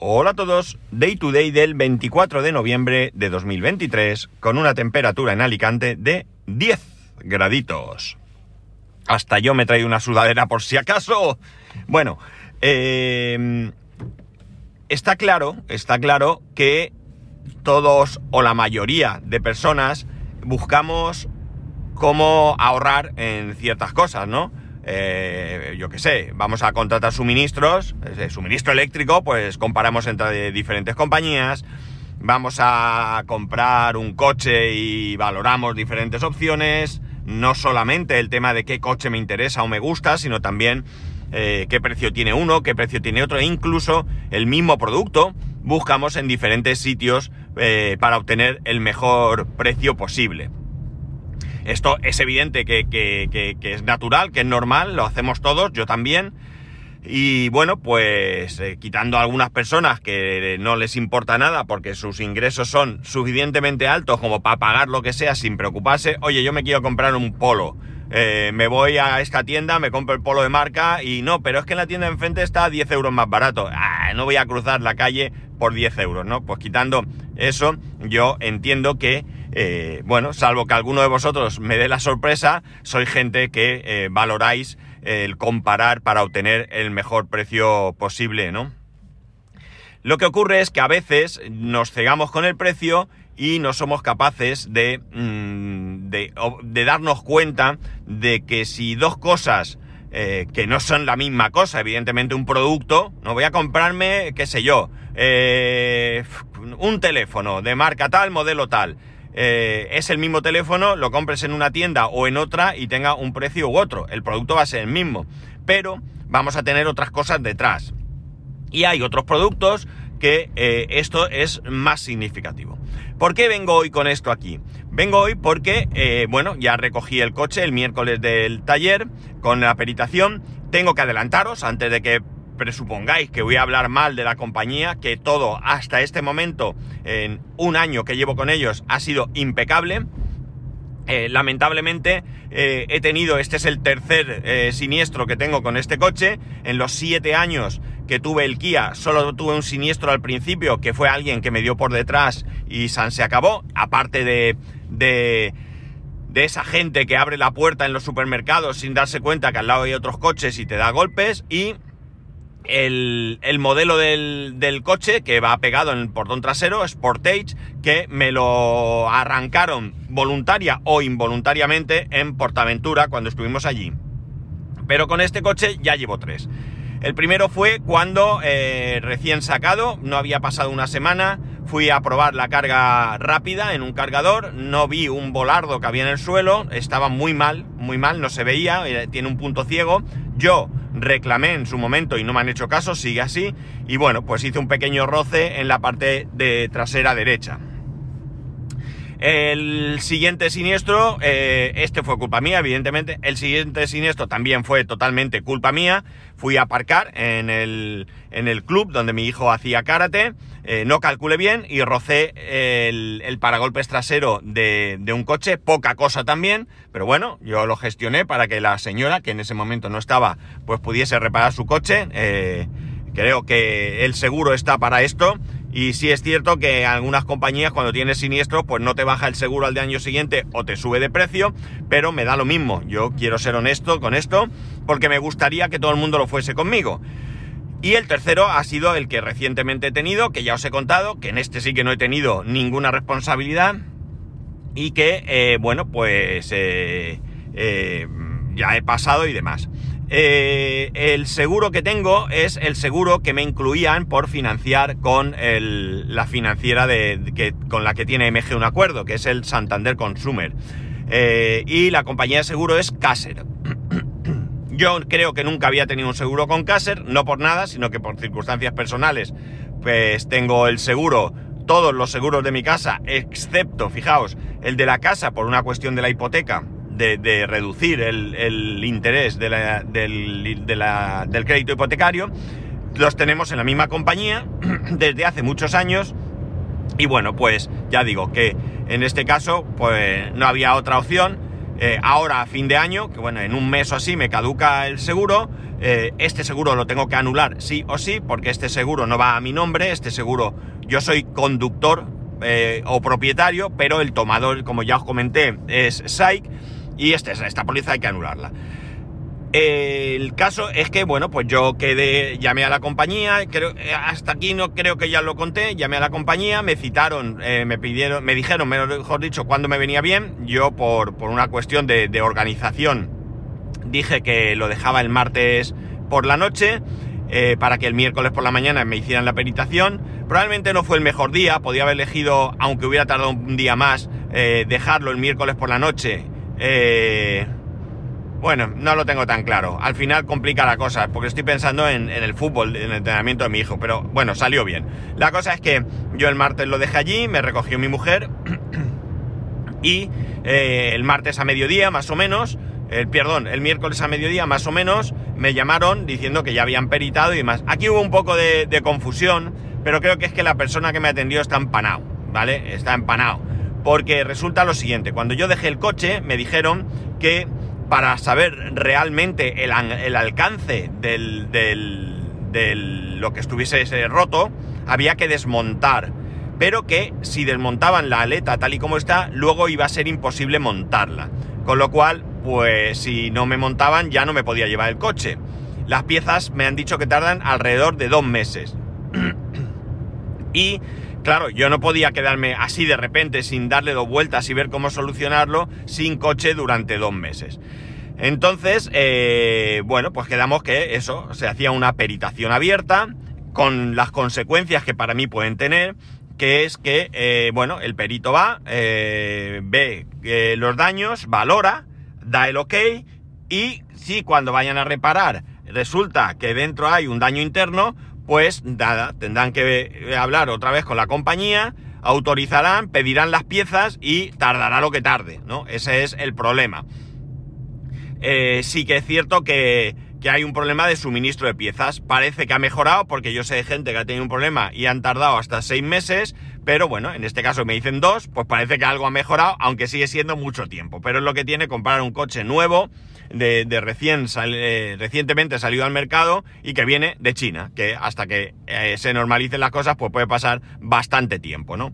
Hola a todos, Day to Day del 24 de noviembre de 2023 con una temperatura en Alicante de 10 graditos. Hasta yo me he traído una sudadera por si acaso. Bueno, eh, está claro, está claro que todos o la mayoría de personas buscamos cómo ahorrar en ciertas cosas, ¿no? Eh, yo qué sé, vamos a contratar suministros, eh, suministro eléctrico, pues comparamos entre diferentes compañías, vamos a comprar un coche y valoramos diferentes opciones, no solamente el tema de qué coche me interesa o me gusta, sino también eh, qué precio tiene uno, qué precio tiene otro, e incluso el mismo producto buscamos en diferentes sitios para obtener el mejor precio posible. Esto es evidente que, es natural, que es normal, lo hacemos todos, yo también. Y bueno, pues eh, quitando a algunas personas que no les importa nada porque sus ingresos son suficientemente altos como para pagar lo que sea sin preocuparse, oye, yo me quiero comprar un polo. Eh, me voy a esta tienda, me compro el polo de marca y no, pero es que en la tienda de enfrente está 10 euros más barato. Ah, no voy a cruzar la calle por 10 euros, ¿no? Pues quitando eso, yo entiendo que eh, bueno, salvo que alguno de vosotros me dé la sorpresa, soy gente que eh, valoráis el comparar para obtener el mejor precio posible, ¿no? Lo que ocurre es que a veces nos cegamos con el precio y no somos capaces de, mm, de, darnos cuenta de que si dos cosas eh, que no son la misma cosa, evidentemente un producto, no voy a comprarme, qué sé yo, un teléfono de marca tal, modelo tal. Eh, es el mismo teléfono, lo compres en una tienda o en otra y tenga un precio u otro. El producto va a ser el mismo, pero vamos a tener otras cosas detrás. Y hay otros productos que eh, esto es más significativo. ¿Por qué vengo hoy con esto aquí? Vengo hoy porque, eh, bueno, ya recogí el coche el miércoles del taller con la peritación. Tengo que adelantaros antes de que presupongáis que voy a hablar mal de la compañía, que todo hasta este momento, en un año que llevo con ellos, ha sido impecable. Eh, lamentablemente eh, he tenido, este es el tercer eh, siniestro que tengo con este coche. En los siete años que tuve el Kia, solo tuve un siniestro al principio, que fue alguien que me dio por detrás y San se acabó. Aparte de, de, de esa gente que abre la puerta en los supermercados sin darse cuenta que al lado hay otros coches y te da golpes. Y el, modelo del, coche que va pegado en el portón trasero, Sportage, que me lo arrancaron voluntaria o involuntariamente en Portaventura cuando estuvimos allí. Pero con este coche ya llevo tres. El primero fue cuando eh, recién sacado, no había pasado una semana, fui a probar la carga rápida en un cargador, no vi un volardo que había en el suelo, estaba muy mal, muy mal, no se veía, eh, tiene un punto ciego. Yo reclamé en su momento y no me han hecho caso, sigue así. Y bueno, pues hice un pequeño roce en la parte de trasera derecha. El siguiente siniestro, eh, este fue culpa mía, evidentemente. El siguiente siniestro también fue totalmente culpa mía. Fui a aparcar en el, en el club donde mi hijo hacía karate. Eh, no calculé bien y rocé el, el paragolpes trasero de, de, un coche. Poca cosa también, pero bueno, yo lo gestioné para que la señora, que en ese momento no estaba, pues pudiese reparar su coche. Eh, creo que el seguro está para esto y sí es cierto que algunas compañías cuando tienes siniestro pues no te baja el seguro al de año siguiente o te sube de precio, pero me da lo mismo. Yo quiero ser honesto con esto porque me gustaría que todo el mundo lo fuese conmigo. Y el tercero ha sido el que recientemente he tenido, que ya os he contado, que en este sí que no he tenido ninguna responsabilidad y que, eh, bueno, pues eh, eh, ya he pasado y demás. Eh, el seguro que tengo es el seguro que me incluían por financiar con la financiera que, con la que tiene MG un acuerdo, que es el Santander Consumer. Eh, y la compañía de seguro es Caser. Yo creo que nunca había tenido un seguro con Caser, no por nada, sino que por circunstancias personales, pues tengo el seguro, todos los seguros de mi casa, excepto, fijaos, el de la casa por una cuestión de la hipoteca, de, reducir el, interés del, del crédito hipotecario, los tenemos en la misma compañía desde hace muchos años. Y bueno, pues ya digo que en este caso, pues no había otra opción. Eh, ahora, a fin de año, que bueno, en un mes o así me caduca el seguro, eh, este seguro lo tengo que anular sí o sí, porque este seguro no va a mi nombre, este seguro yo soy conductor eh, o propietario, pero el tomador, como ya os comenté, es SAIC y este, esta póliza hay que anularla. El caso es que, bueno, pues yo quedé, llamé a la compañía, creo, hasta aquí no creo que ya lo conté, llamé a la compañía, me citaron, eh, me pidieron, me dijeron, mejor dicho, cuándo me venía bien, yo por, por una cuestión de, organización dije que lo dejaba el martes por la noche, eh, para que el miércoles por la mañana me hicieran la peritación, probablemente no fue el mejor día, podía haber elegido, aunque hubiera tardado un día más, eh, dejarlo el miércoles por la noche, eh, bueno, no lo tengo tan claro. Al final complica la cosa, porque estoy pensando en, el fútbol, en el entrenamiento de mi hijo, pero bueno, salió bien. La cosa es que yo el martes lo dejé allí, me recogió mi mujer y eh, el martes a mediodía, más o menos, el, perdón, el miércoles a mediodía, más o menos, me llamaron diciendo que ya habían peritado y demás. Aquí hubo un poco de, de confusión, pero creo que es que la persona que me atendió está empanado, ¿vale? Está empanado. Porque resulta lo siguiente, cuando yo dejé el coche me dijeron que para saber realmente el, alcance del, del, lo que estuviese roto, había que desmontar. Pero que si desmontaban la aleta tal y como está, luego iba a ser imposible montarla. Con lo cual, pues si no me montaban ya no me podía llevar el coche. Las piezas me han dicho que tardan alrededor de dos meses. y Claro, yo no podía quedarme así de repente sin darle dos vueltas y ver cómo solucionarlo sin coche durante dos meses. Entonces, eh, bueno, pues quedamos que eso, se hacía una peritación abierta con las consecuencias que para mí pueden tener, que es que, eh, bueno, el perito va, eh, ve los daños, valora, da el ok y si cuando vayan a reparar resulta que dentro hay un daño interno, pues nada, tendrán que hablar otra vez con la compañía, autorizarán, pedirán las piezas y tardará lo que tarde, ¿no? Ese es el problema. Eh, sí que es cierto que, que, hay un problema de suministro de piezas. Parece que ha mejorado porque yo sé de gente que ha tenido un problema y han tardado hasta seis meses, pero bueno, en este caso me dicen dos, pues parece que algo ha mejorado, aunque sigue siendo mucho tiempo. Pero es lo que tiene comprar un coche nuevo de, recién eh, recientemente salido al mercado y que viene de China, que hasta que eh, se normalicen las cosas pues puede pasar bastante tiempo, ¿no?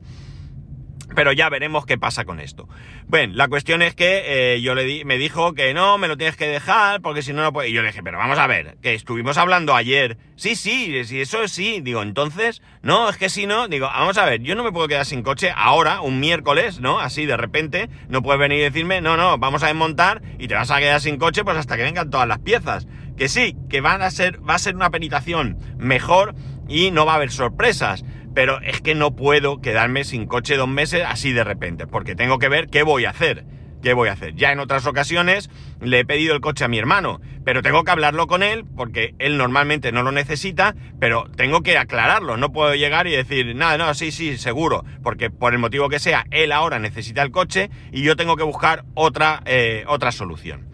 Pero ya veremos qué pasa con esto. Bueno, la cuestión es que eh, yo le di, me dijo que no, me lo tienes que dejar, porque si no, no puede. Y yo le dije, pero vamos a ver, que estuvimos hablando ayer. Sí, sí, sí, eso sí. Digo, entonces, no, es que si no, digo, vamos a ver, yo no me puedo quedar sin coche ahora, un miércoles, ¿no? Así de repente, no puedes venir y decirme, no, no, vamos a desmontar y te vas a quedar sin coche, pues hasta que vengan todas las piezas. Que sí, que van a ser, va a ser una penitación mejor y no va a haber sorpresas pero es que no puedo quedarme sin coche dos meses así de repente, porque tengo que ver qué voy a hacer. ¿Qué voy a hacer? Ya en otras ocasiones le he pedido el coche a mi hermano, pero tengo que hablarlo con él porque él normalmente no lo necesita, pero tengo que aclararlo. No puedo llegar y decir, nada, no, sí, sí, seguro, porque por el motivo que sea, él ahora necesita el coche y yo tengo que buscar otra, eh, otra solución.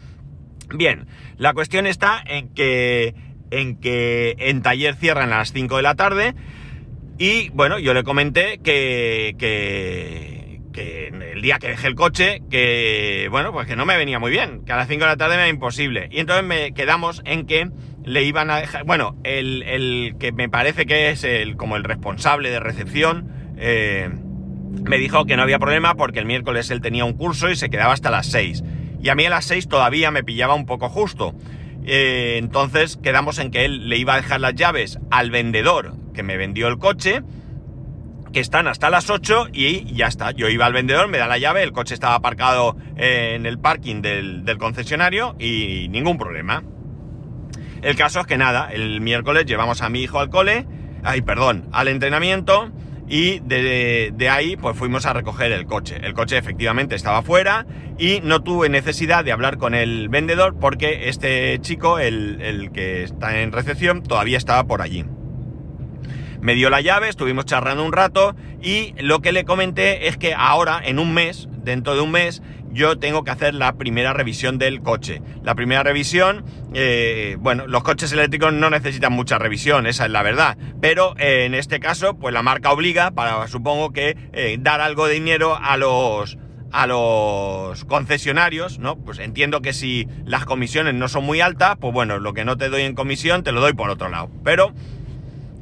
Bien, la cuestión está en que, en que en taller cierran a las 5 de la tarde. Y bueno, yo le comenté que, que, que, el día que dejé el coche, que bueno, pues que no me venía muy bien, que a las 5 de la tarde me era imposible. Y entonces me quedamos en que le iban a dejar, bueno, el, el que me parece que es el, como el responsable de recepción, eh, me dijo que no había problema porque el miércoles él tenía un curso y se quedaba hasta las 6. Y a mí a las 6 todavía me pillaba un poco justo. Eh, entonces quedamos en que él le iba a dejar las llaves al vendedor me vendió el coche, que están hasta las 8 y ya está. Yo iba al vendedor, me da la llave, el coche estaba aparcado en el parking del, del concesionario y ningún problema. El caso es que nada, el miércoles llevamos a mi hijo al cole, ay, perdón, al entrenamiento y de, de, ahí pues fuimos a recoger el coche. El coche efectivamente estaba fuera y no tuve necesidad de hablar con el vendedor porque este chico, el, el que está en recepción, todavía estaba por allí. Me dio la llave, estuvimos charlando un rato y lo que le comenté es que ahora, en un mes, dentro de un mes, yo tengo que hacer la primera revisión del coche. La primera revisión, eh, bueno, los coches eléctricos no necesitan mucha revisión, esa es la verdad. Pero eh, en este caso, pues la marca obliga para, supongo que, eh, dar algo de dinero a los, a los concesionarios, ¿no? Pues entiendo que si las comisiones no son muy altas, pues bueno, lo que no te doy en comisión te lo doy por otro lado. Pero,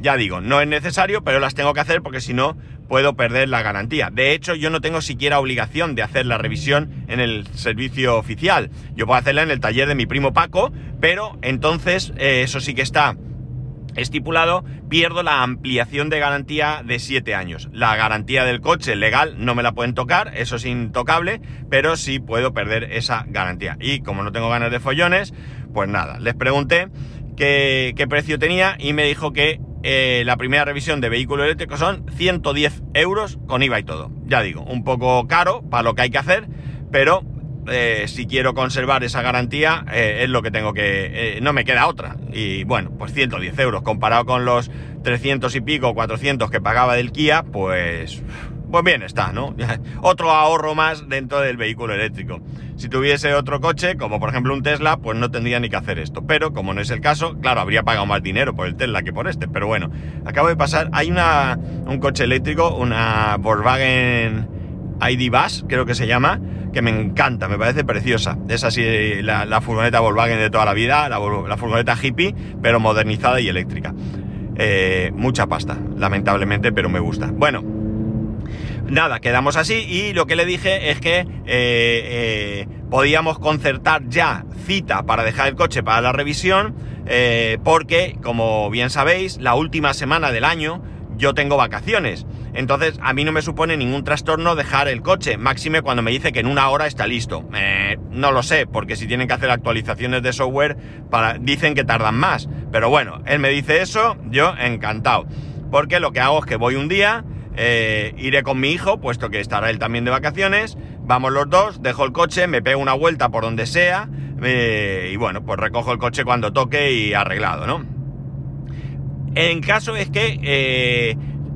ya digo, no es necesario, pero las tengo que hacer porque si no puedo perder la garantía. De hecho, yo no tengo siquiera obligación de hacer la revisión en el servicio oficial. Yo puedo hacerla en el taller de mi primo Paco, pero entonces eh, eso sí que está estipulado, pierdo la ampliación de garantía de 7 años. La garantía del coche legal no me la pueden tocar, eso es intocable, pero sí puedo perder esa garantía. Y como no tengo ganas de follones, pues nada, les pregunté qué, precio tenía y me dijo que eh, la primera revisión de vehículo eléctrico son 110 euros con IVA y todo. Ya digo, un poco caro para lo que hay que hacer, pero eh, si quiero conservar esa garantía, eh, es lo que tengo que... No me queda otra. Y bueno, pues 110 euros comparado con los 300 y pico, 400 que pagaba del Kia, pues... Pues bien está, ¿no? otro ahorro más dentro del vehículo eléctrico. Si tuviese otro coche, como por ejemplo un Tesla, pues no tendría ni que hacer esto. Pero como no es el caso, claro, habría pagado más dinero por el Tesla que por este. Pero bueno, acabo de pasar, hay una, un coche eléctrico, una Volkswagen ID Bus, creo que se llama, que me encanta, me parece preciosa. Es así la, furgoneta Volkswagen de toda la vida, la, furgoneta hippie, pero modernizada y eléctrica. Eh, mucha pasta, lamentablemente, pero me gusta. Bueno, nada, quedamos así y lo que le dije es que eh, eh, podíamos concertar ya cita para dejar el coche para la revisión, porque, como bien sabéis, la última semana del año yo tengo vacaciones. Entonces a mí no me supone ningún trastorno dejar el coche, máxime cuando me dice que en una hora está listo. Eh, no lo sé, porque si tienen que hacer actualizaciones de software, para, dicen que tardan más. Pero bueno, él me dice eso, yo encantado. Porque lo que hago es que voy un día, eh, iré con mi hijo, puesto que estará él también de vacaciones, vamos los dos, dejo el coche, me pego una vuelta por donde sea, eh, y bueno, pues recojo el coche cuando toque y arreglado, ¿no? En caso es que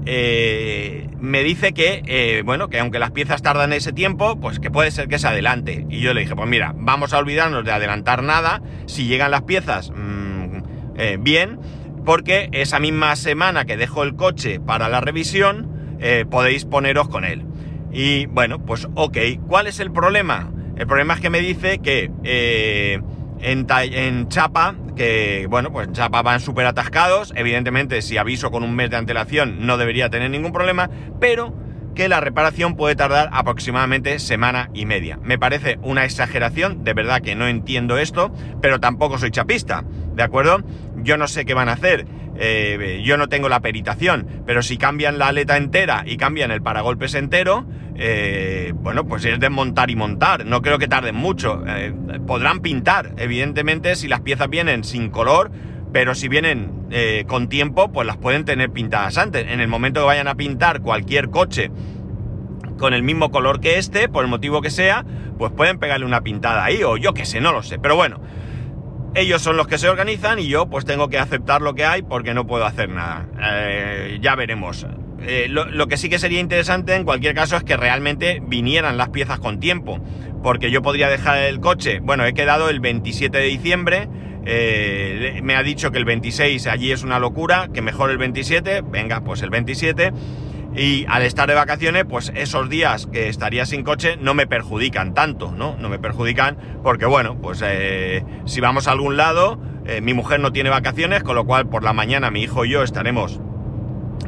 eh, me dice que, bueno, que aunque las piezas tardan ese tiempo, pues que puede ser que se adelante. Y yo le dije, pues mira, vamos a olvidarnos de adelantar nada. Si llegan las piezas, mm, bien, porque esa misma semana que dejo el coche para la revisión, podéis poneros con él. Y bueno, pues ok, ¿cuál es el problema? El problema es que me dice que en, Chapa, que bueno, pues en Chapa van súper atascados, evidentemente si aviso con un mes de antelación no debería tener ningún problema, pero que la reparación puede tardar aproximadamente semana y media. Me parece una exageración, de verdad que no entiendo esto, pero tampoco soy chapista, ¿de acuerdo? Yo no sé qué van a hacer, eh, yo no tengo la peritación, pero si cambian la aleta entera y cambian el paragolpes entero, eh, bueno, pues es desmontar y montar. No creo que tarden mucho. Eh, podrán pintar, evidentemente, si las piezas vienen sin color, pero si vienen con tiempo, pues las pueden tener pintadas antes. En el momento que vayan a pintar cualquier coche con el mismo color que este, por el motivo que sea, pues pueden pegarle una pintada ahí, o yo qué sé, no lo sé. Pero bueno, ellos son los que se organizan y yo pues tengo que aceptar lo que hay porque no puedo hacer nada. ya veremos. Eh, lo, que sí que sería interesante en cualquier caso es que realmente vinieran las piezas con tiempo, porque yo podría dejar el coche, bueno, he quedado el 27 de diciembre, eh, me ha dicho que el 26 allí es una locura, que mejor el 27, venga, pues el 27, y al estar de vacaciones, pues esos días que estaría sin coche no me perjudican tanto, ¿no? No me perjudican porque, bueno, pues eh, si vamos a algún lado, mi mujer no tiene vacaciones, con lo cual por la mañana mi hijo y yo estaremos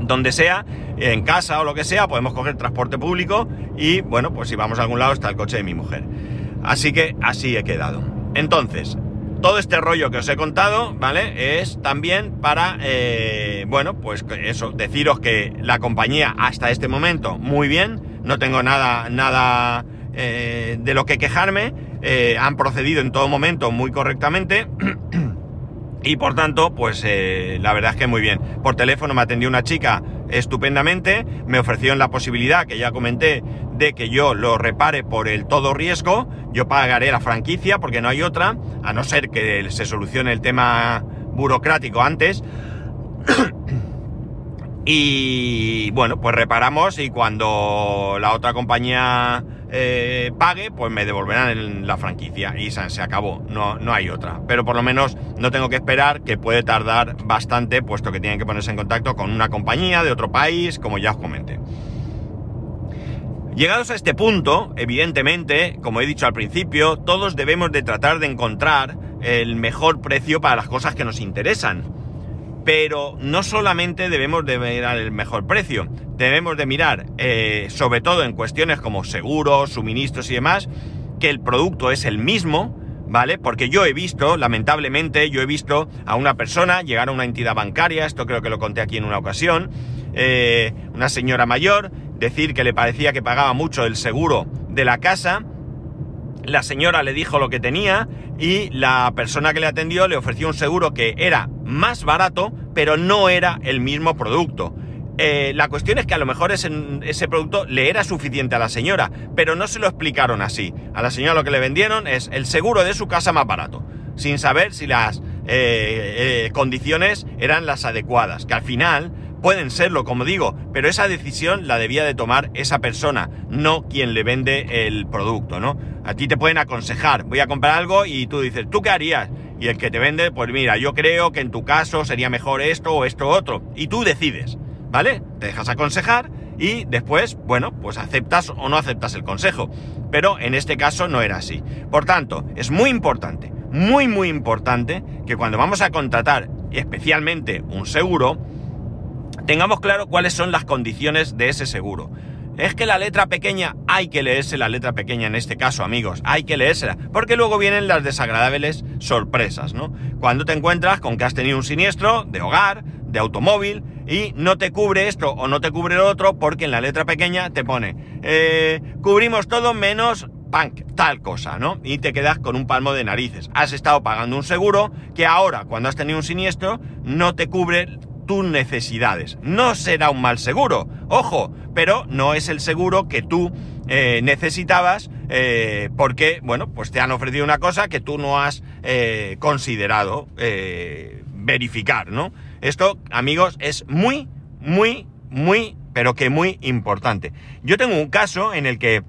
donde sea, en casa o lo que sea, podemos coger transporte público y bueno, pues si vamos a algún lado está el coche de mi mujer. Así que así he quedado. Entonces, todo este rollo que os he contado, ¿vale? Es también para, eh, bueno, pues eso, deciros que la compañía hasta este momento, muy bien, no tengo nada, nada eh, de lo que quejarme, eh, han procedido en todo momento muy correctamente. Y por tanto, pues eh, la verdad es que muy bien. Por teléfono me atendió una chica estupendamente, me ofrecieron la posibilidad, que ya comenté, de que yo lo repare por el todo riesgo, yo pagaré la franquicia porque no hay otra, a no ser que se solucione el tema burocrático antes. y bueno, pues reparamos y cuando la otra compañía eh, pague, pues me devolverán la franquicia y se, acabó, no, no hay otra. Pero por lo menos no tengo que esperar, que puede tardar bastante, puesto que tienen que ponerse en contacto con una compañía de otro país, como ya os comenté. Llegados a este punto, evidentemente, como he dicho al principio, todos debemos de tratar de encontrar el mejor precio para las cosas que nos interesan. Pero no solamente debemos de mirar el mejor precio, debemos de mirar, eh, sobre todo en cuestiones como seguros, suministros y demás, que el producto es el mismo, ¿vale? Porque yo he visto, lamentablemente, yo he visto a una persona llegar a una entidad bancaria, esto creo que lo conté aquí en una ocasión, eh, una señora mayor, decir que le parecía que pagaba mucho el seguro de la casa, la señora le dijo lo que tenía y la persona que le atendió le ofreció un seguro que era más barato, pero no era el mismo producto. Eh, la cuestión es que a lo mejor ese, producto le era suficiente a la señora, pero no se lo explicaron así. A la señora lo que le vendieron es el seguro de su casa más barato, sin saber si las eh, eh, condiciones eran las adecuadas, que al final pueden serlo, como digo, pero esa decisión la debía de tomar esa persona, no quien le vende el producto, ¿no? A ti te pueden aconsejar, voy a comprar algo y tú dices, ¿tú qué harías? Y el que te vende, pues mira, yo creo que en tu caso sería mejor esto o esto otro. Y tú decides, ¿vale? Te dejas aconsejar y después, bueno, pues aceptas o no aceptas el consejo. Pero en este caso no era así. Por tanto, es muy importante, muy, muy importante que cuando vamos a contratar especialmente un seguro, tengamos claro cuáles son las condiciones de ese seguro. Es que la letra pequeña hay que leerse la letra pequeña en este caso, amigos, hay que leérsela, porque luego vienen las desagradables sorpresas, ¿no? Cuando te encuentras con que has tenido un siniestro de hogar, de automóvil, y no te cubre esto o no te cubre lo otro, porque en la letra pequeña te pone, eh, cubrimos todo menos punk, tal cosa, ¿no? Y te quedas con un palmo de narices. Has estado pagando un seguro que ahora, cuando has tenido un siniestro, no te cubre tus necesidades. No será un mal seguro, ojo, pero no es el seguro que tú eh, necesitabas eh, porque, bueno, pues te han ofrecido una cosa que tú no has eh, considerado verificar, ¿no? Esto, amigos, es muy, muy, muy, pero que muy importante. Yo tengo un caso en el que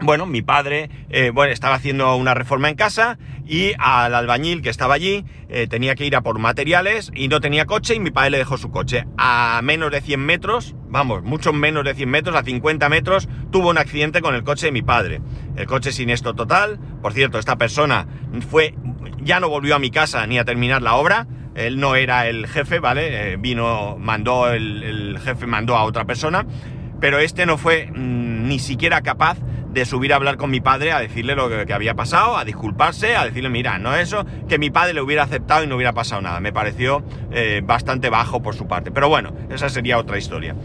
bueno, mi padre, eh, bueno, estaba haciendo una reforma en casa y al albañil que estaba allí eh, tenía que ir a por materiales y no tenía coche y mi padre le dejó su coche. A menos de 100 metros, vamos, mucho menos de 100 metros, a 50 metros, tuvo un accidente con el coche de mi padre. El coche siniestro total. Por cierto, esta persona fue, ya no volvió a mi casa ni a terminar la obra. Él no era el jefe, ¿vale? Eh, vino, mandó, el, jefe mandó a otra persona. Pero este no fue mmm, ni siquiera capaz de subir a hablar con mi padre a decirle lo que, había pasado, a disculparse, a decirle, mira, no eso, que mi padre le hubiera aceptado y no hubiera pasado nada. Me pareció eh, bastante bajo por su parte. Pero bueno, esa sería otra historia.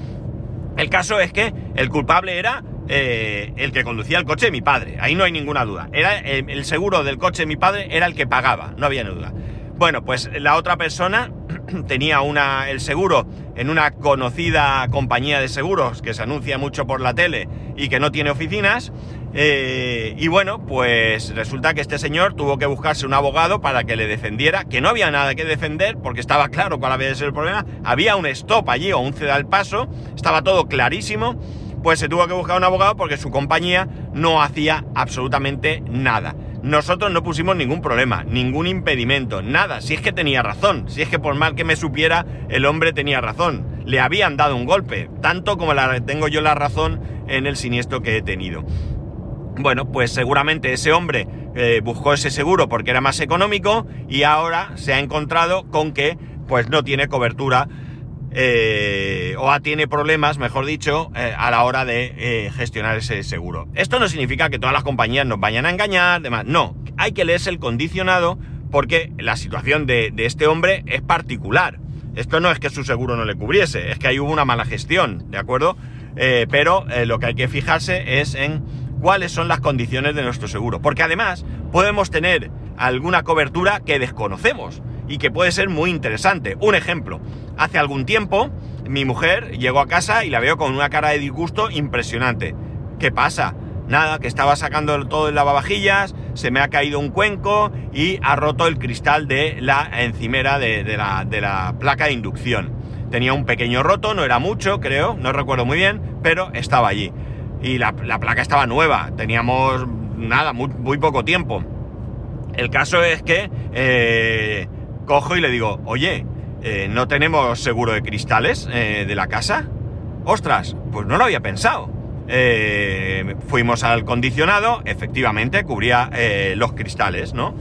El caso es que el culpable era eh, el que conducía el coche mi padre. Ahí no hay ninguna duda. Era el, el seguro del coche de mi padre era el que pagaba, no había duda. Bueno, pues la otra persona tenía una, el seguro en una conocida compañía de seguros que se anuncia mucho por la tele y que no tiene oficinas. Eh, y bueno, pues resulta que este señor tuvo que buscarse un abogado para que le defendiera, que no había nada que defender porque estaba claro cuál había ser el problema. Había un stop allí o un ceda al paso, estaba todo clarísimo. Pues se tuvo que buscar un abogado porque su compañía no hacía absolutamente nada nosotros no pusimos ningún problema, ningún impedimento, nada. Si es que tenía razón, si es que por mal que me supiera, el hombre tenía razón. Le habían dado un golpe, tanto como la, tengo yo la razón en el siniestro que he tenido. Bueno, pues seguramente ese hombre eh, buscó ese seguro porque era más económico y ahora se ha encontrado con que pues no tiene cobertura eh, o tiene problemas, mejor dicho, eh, a la hora de eh, gestionar ese seguro. Esto no significa que todas las compañías nos vayan a engañar, demás. No, hay que leerse el condicionado porque la situación de, de este hombre es particular. Esto no es que su seguro no le cubriese, es que ahí hubo una mala gestión, ¿de acuerdo? Eh, pero lo que hay que fijarse es en cuáles son las condiciones de nuestro seguro. Porque además podemos tener alguna cobertura que desconocemos y que puede ser muy interesante. Un ejemplo, hace algún tiempo mi mujer llegó a casa y la veo con una cara de disgusto impresionante. ¿Qué pasa? Nada, que estaba sacando todo el lavavajillas, se me ha caído un cuenco y ha roto el cristal de la encimera de, la, de la placa de inducción. Tenía un pequeño roto, no era mucho, creo, no recuerdo muy bien, pero estaba allí. Y la, la placa estaba nueva, teníamos nada, muy, muy, poco tiempo. El caso es que eh, cojo y le digo, oye, eh, ¿no tenemos seguro de cristales eh, de la casa? Ostras, pues no lo había pensado. eh, fuimos al condicionado, efectivamente cubría los cristales, ¿no?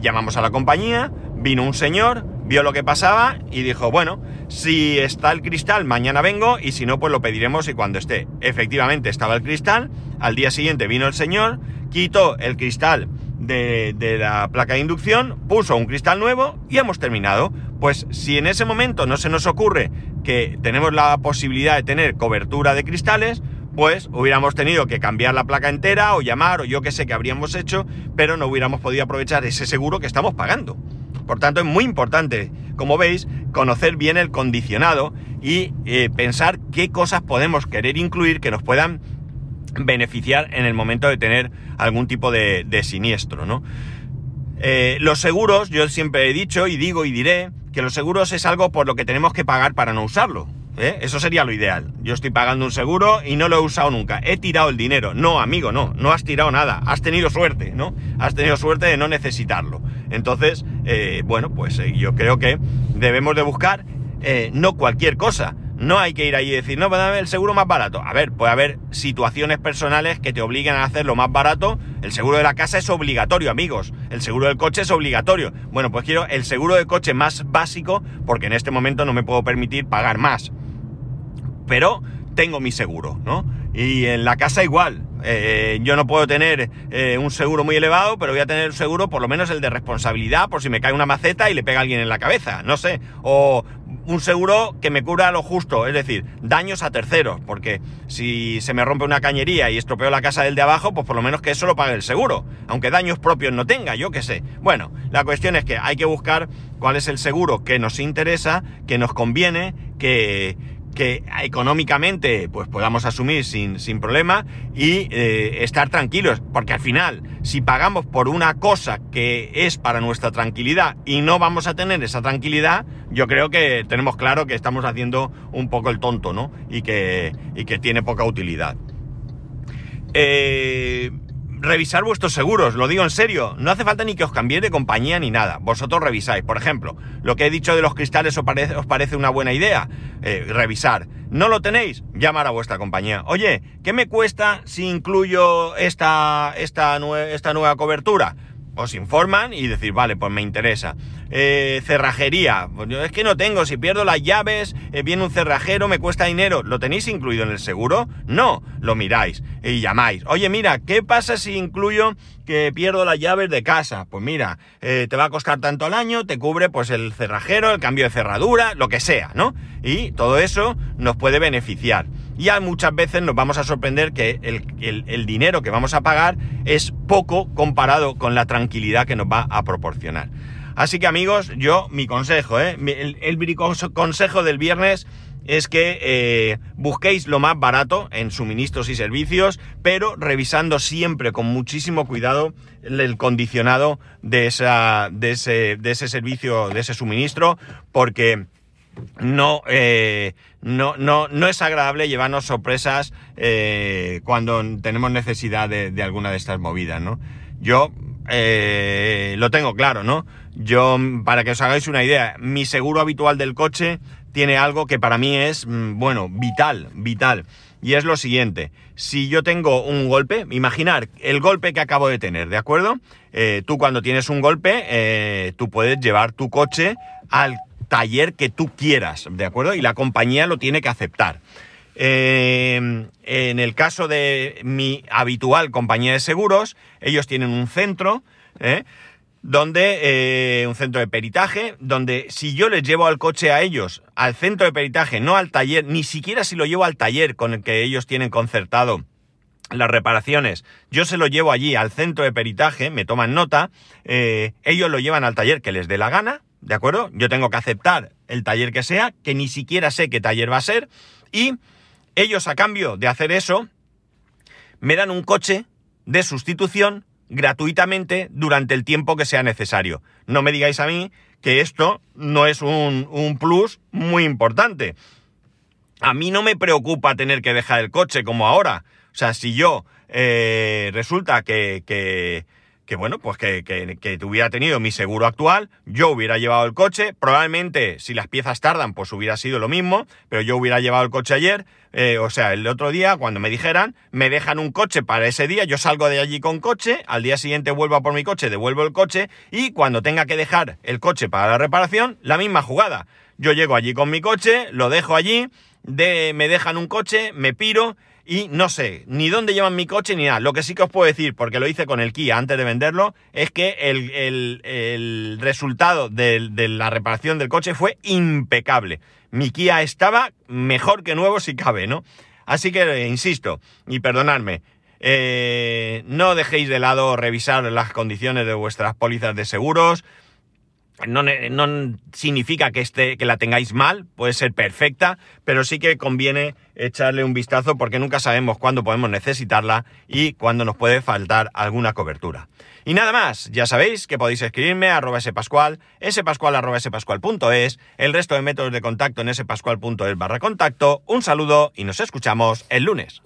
Llamamos a la compañía, vino un señor, vio lo que pasaba y dijo, bueno, si está el cristal, mañana vengo y si no, pues lo pediremos y cuando esté. Efectivamente estaba el cristal, al día siguiente vino el señor, quitó el cristal de, la placa de inducción, puso un cristal nuevo y hemos terminado. Pues si en ese momento no se nos ocurre que tenemos la posibilidad de tener cobertura de cristales, pues hubiéramos tenido que cambiar la placa entera o llamar o yo que sé que habríamos hecho, pero no hubiéramos podido aprovechar ese seguro que estamos pagando. Por tanto, es muy importante, como veis, conocer bien el condicionado y eh, pensar qué cosas podemos querer incluir que nos puedan beneficiar en el momento de tener algún tipo de, siniestro, ¿no? Eh, los seguros, yo siempre he dicho y digo y diré que los seguros es algo por lo que tenemos que pagar para no usarlo. ¿eh? Eso sería lo ideal. Yo estoy pagando un seguro y no lo he usado nunca. He tirado el dinero. No, amigo, no. No has tirado nada. Has tenido suerte, ¿no? Has tenido suerte de no necesitarlo. Entonces, eh, bueno, pues yo creo que debemos de buscar no cualquier cosa. No hay que ir ahí y decir, no, dame el seguro más barato. A ver, puede haber situaciones personales que te obliguen a hacerlo más barato. El seguro de la casa es obligatorio, amigos. El seguro del coche es obligatorio. Bueno, pues quiero el seguro de coche más básico porque en este momento no me puedo permitir pagar más. Pero tengo mi seguro, ¿no? Y en la casa igual. Eh, yo no puedo tener eh, un seguro muy elevado, pero voy a tener seguro por lo menos el de responsabilidad por si me cae una maceta y le pega a alguien en la cabeza, no sé. O un seguro que me cubra lo justo, es decir, daños a terceros, porque si se me rompe una cañería y estropeo la casa del de abajo, pues por lo menos que eso lo pague el seguro, aunque daños propios no tenga, yo qué sé. Bueno, la cuestión es que hay que buscar cuál es el seguro que nos interesa, que nos conviene, que, que económicamente pues podamos asumir sin, sin problema y eh, estar tranquilos, porque al final, si pagamos por una cosa que es para nuestra tranquilidad y no vamos a tener esa tranquilidad, yo creo que tenemos claro que estamos haciendo un poco el tonto, ¿no? Y que, y que tiene poca utilidad. Eh, revisar vuestros seguros, lo digo en serio, no hace falta ni que os cambiéis de compañía ni nada, vosotros revisáis. Por ejemplo, lo que he dicho de los cristales os parece, una buena idea, eh, revisar. ¿No lo tenéis? Llamar a vuestra compañía. Oye, ¿qué me cuesta si incluyo esta, esta, esta nueva cobertura? Os informan y decir, vale, pues me interesa. Eh, cerrajería, pues yo es que no tengo, si pierdo las llaves, eh, viene un cerrajero, me cuesta dinero. ¿Lo tenéis incluido en el seguro? No, lo miráis y llamáis. Oye, mira, ¿qué pasa si incluyo que pierdo las llaves de casa? Pues mira, eh, te va a costar tanto al año, te cubre pues el cerrajero, el cambio de cerradura, lo que sea, ¿no? Y todo eso nos puede beneficiar ya muchas veces nos vamos a sorprender que el, dinero que vamos a pagar es poco comparado con la tranquilidad que nos va a proporcionar. Así que amigos, yo mi consejo, ¿eh? el, el consejo del viernes es que eh, busquéis lo más barato en suministros y servicios, pero revisando siempre con muchísimo cuidado el, condicionado de, esa, de, ese, de ese servicio, de ese suministro, porque no, eh, no, no, no es agradable llevarnos sorpresas eh, cuando tenemos necesidad de, alguna de estas movidas, ¿no? Yo eh, lo tengo claro, ¿no? Yo, para que os hagáis una idea, mi seguro habitual del coche tiene algo que para mí es, mm, bueno, vital, vital. Y es lo siguiente, si yo tengo un golpe, imaginar el golpe que acabo de tener, ¿de acuerdo? tú cuando tienes un golpe, tú puedes llevar tu coche al taller que tú quieras, ¿de acuerdo? Y la compañía lo tiene que aceptar. Eh, en el caso de mi habitual compañía de seguros, ellos tienen un centro, ¿eh? donde eh, un centro de peritaje, donde si yo les llevo al coche a ellos, al centro de peritaje, no al taller, ni siquiera si lo llevo al taller con el que ellos tienen concertado las reparaciones, yo se lo llevo allí al centro de peritaje, me toman nota, ellos lo llevan al taller que les dé la gana, ¿de acuerdo? Yo tengo que aceptar el taller que sea, que ni siquiera sé qué taller va a ser, y ellos a cambio de hacer eso, me dan un coche de sustitución gratuitamente durante el tiempo que sea necesario. No me digáis a mí que esto no es un, plus muy importante. A mí no me preocupa tener que dejar el coche como ahora. O sea, si yo eh, resulta que, que que bueno, pues que, que, que hubiera tenido mi seguro actual, yo hubiera llevado el coche, probablemente si las piezas tardan, pues hubiera sido lo mismo, pero yo hubiera llevado el coche ayer, eh, o sea, el otro día, cuando me dijeran, me dejan un coche para ese día, yo salgo de allí con coche, al día siguiente vuelvo a por mi coche, devuelvo el coche, y cuando tenga que dejar el coche para la reparación, la misma jugada. Yo llego allí con mi coche, lo dejo allí, de, me dejan un coche, me piro, y no sé ni dónde llevan mi coche ni nada. Lo que sí que os puedo decir, porque lo hice con el Kia antes de venderlo, es que el, resultado de, la reparación del coche fue impecable. Mi Kia estaba mejor que nuevo si cabe, ¿no? Así que, eh, insisto, y perdonadme, eh, no dejéis de lado revisar las condiciones de vuestras pólizas de seguros, no, significa que, esté, que la tengáis mal, puede ser perfecta, pero sí que conviene echarle un vistazo porque nunca sabemos cuándo podemos necesitarla y cuándo nos puede faltar alguna cobertura. Y nada más, ya sabéis que podéis escribirme a arroba spascual, el resto de métodos de contacto en spascual.es barra contacto. Un saludo y nos escuchamos el lunes.